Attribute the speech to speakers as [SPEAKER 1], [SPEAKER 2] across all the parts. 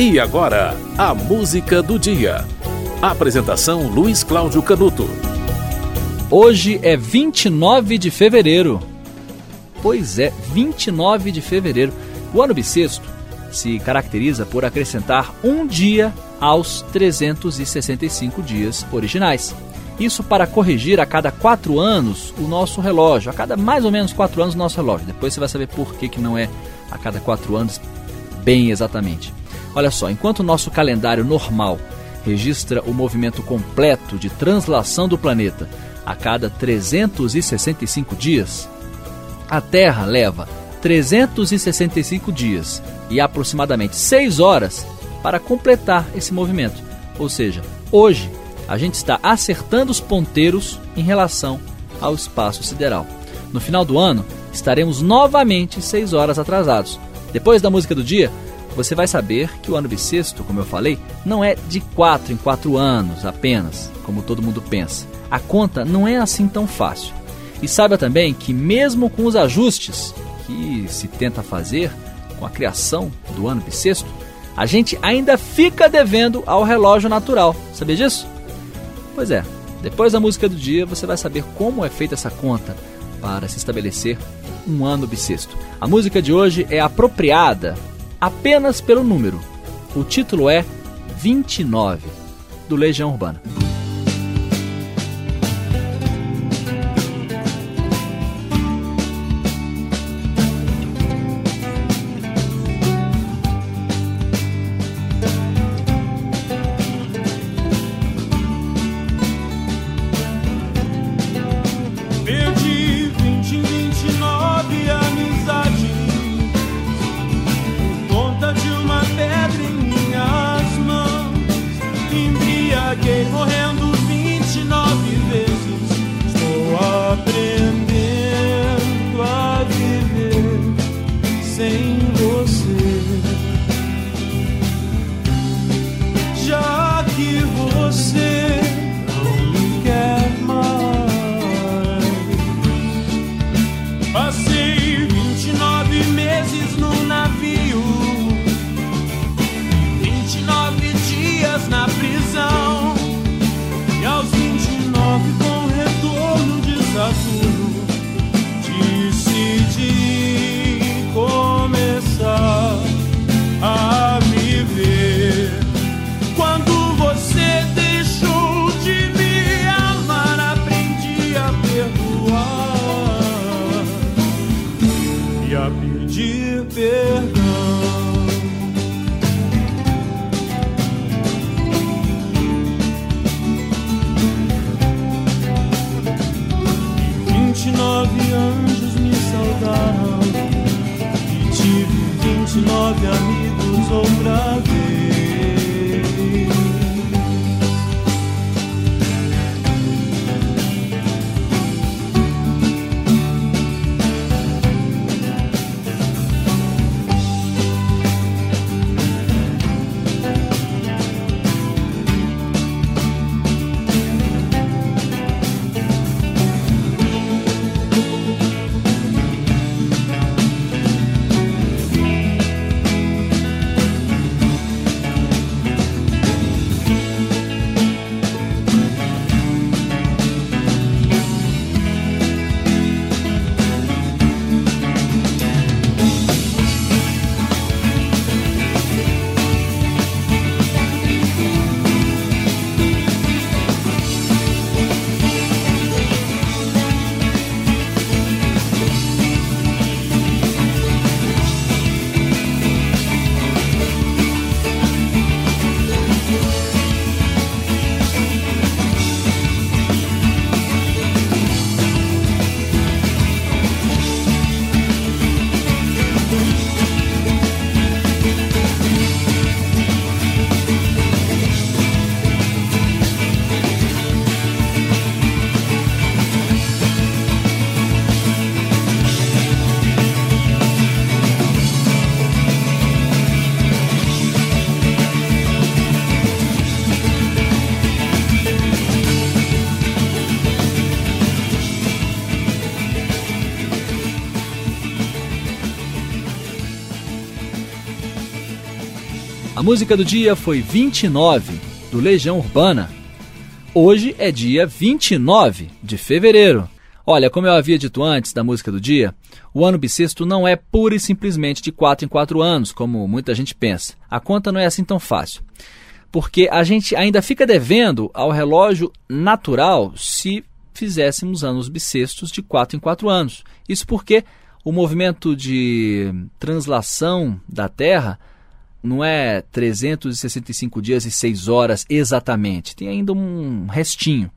[SPEAKER 1] E agora, a música do dia. Apresentação Luiz Cláudio Canuto.
[SPEAKER 2] Hoje é 29 de fevereiro. Pois é, 29 de fevereiro. O ano bissexto se caracteriza por acrescentar um dia aos 365 dias originais. Isso para corrigir a cada quatro anos o nosso relógio, a cada mais ou menos quatro anos o nosso relógio. Depois você vai saber por que, que não é a cada quatro anos bem exatamente. Olha só, enquanto o nosso calendário normal registra o movimento completo de translação do planeta a cada 365 dias, a Terra leva 365 dias e aproximadamente 6 horas para completar esse movimento. Ou seja, hoje a gente está acertando os ponteiros em relação ao espaço sideral. No final do ano, estaremos novamente 6 horas atrasados. Depois da música do dia, você vai saber que o ano bissexto, como eu falei, não é de 4 em 4 anos apenas, como todo mundo pensa. A conta não é assim tão fácil. E saiba também que, mesmo com os ajustes que se tenta fazer com a criação do ano bissexto, a gente ainda fica devendo ao relógio natural. Sabia disso? Pois é, depois da música do dia você vai saber como é feita essa conta para se estabelecer um ano bissexto. A música de hoje é apropriada apenas pelo número. O título é 29, do Legião Urbana.
[SPEAKER 3] Pedir perdão e nove anjos me saudaram E tive vinte e nove amigos outra
[SPEAKER 2] A música do dia foi 29, do Legião Urbana. Hoje é dia 29 de fevereiro. Olha, como eu havia dito antes da música do dia, o ano bissexto não é pura e simplesmente de 4 em 4 anos, como muita gente pensa. A conta não é assim tão fácil. Porque a gente ainda fica devendo ao relógio natural se fizéssemos anos bissextos de 4 em 4 anos. Isso porque o movimento de translação da Terra não é 365 dias e 6 horas exatamente, tem ainda um restinho.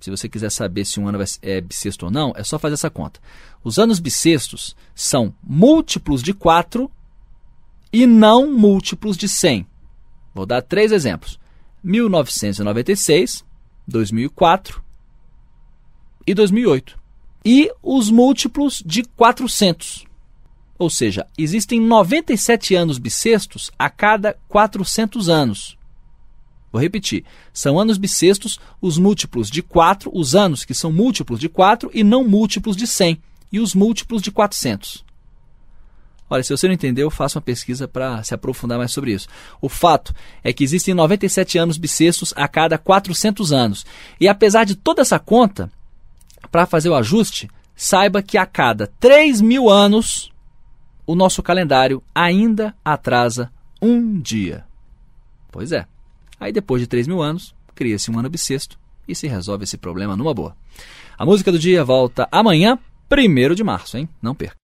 [SPEAKER 2] Se você quiser saber se um ano é bissexto ou não, é só fazer essa conta. Os anos bissextos são múltiplos de 4 e não múltiplos de 100. Vou dar três exemplos: 1996, 2004 e 2008. E os múltiplos de 400. Ou seja, existem 97 anos bissextos a cada 400 anos. Vou repetir: são anos bissextos os múltiplos de 4, os anos que são múltiplos de 4 e não múltiplos de 100, e os múltiplos de 400. Olha, se você não entendeu, faça uma pesquisa para se aprofundar mais sobre isso. O fato é que existem 97 anos bissextos a cada 400 anos. E apesar de toda essa conta, para fazer o ajuste, saiba que a cada 3 mil anos, o nosso calendário ainda atrasa um dia. Pois é. Aí depois de 3 mil anos, cria-se um ano bissexto e se resolve esse problema numa boa. A música do dia volta amanhã, 1 de março, hein? Não perca.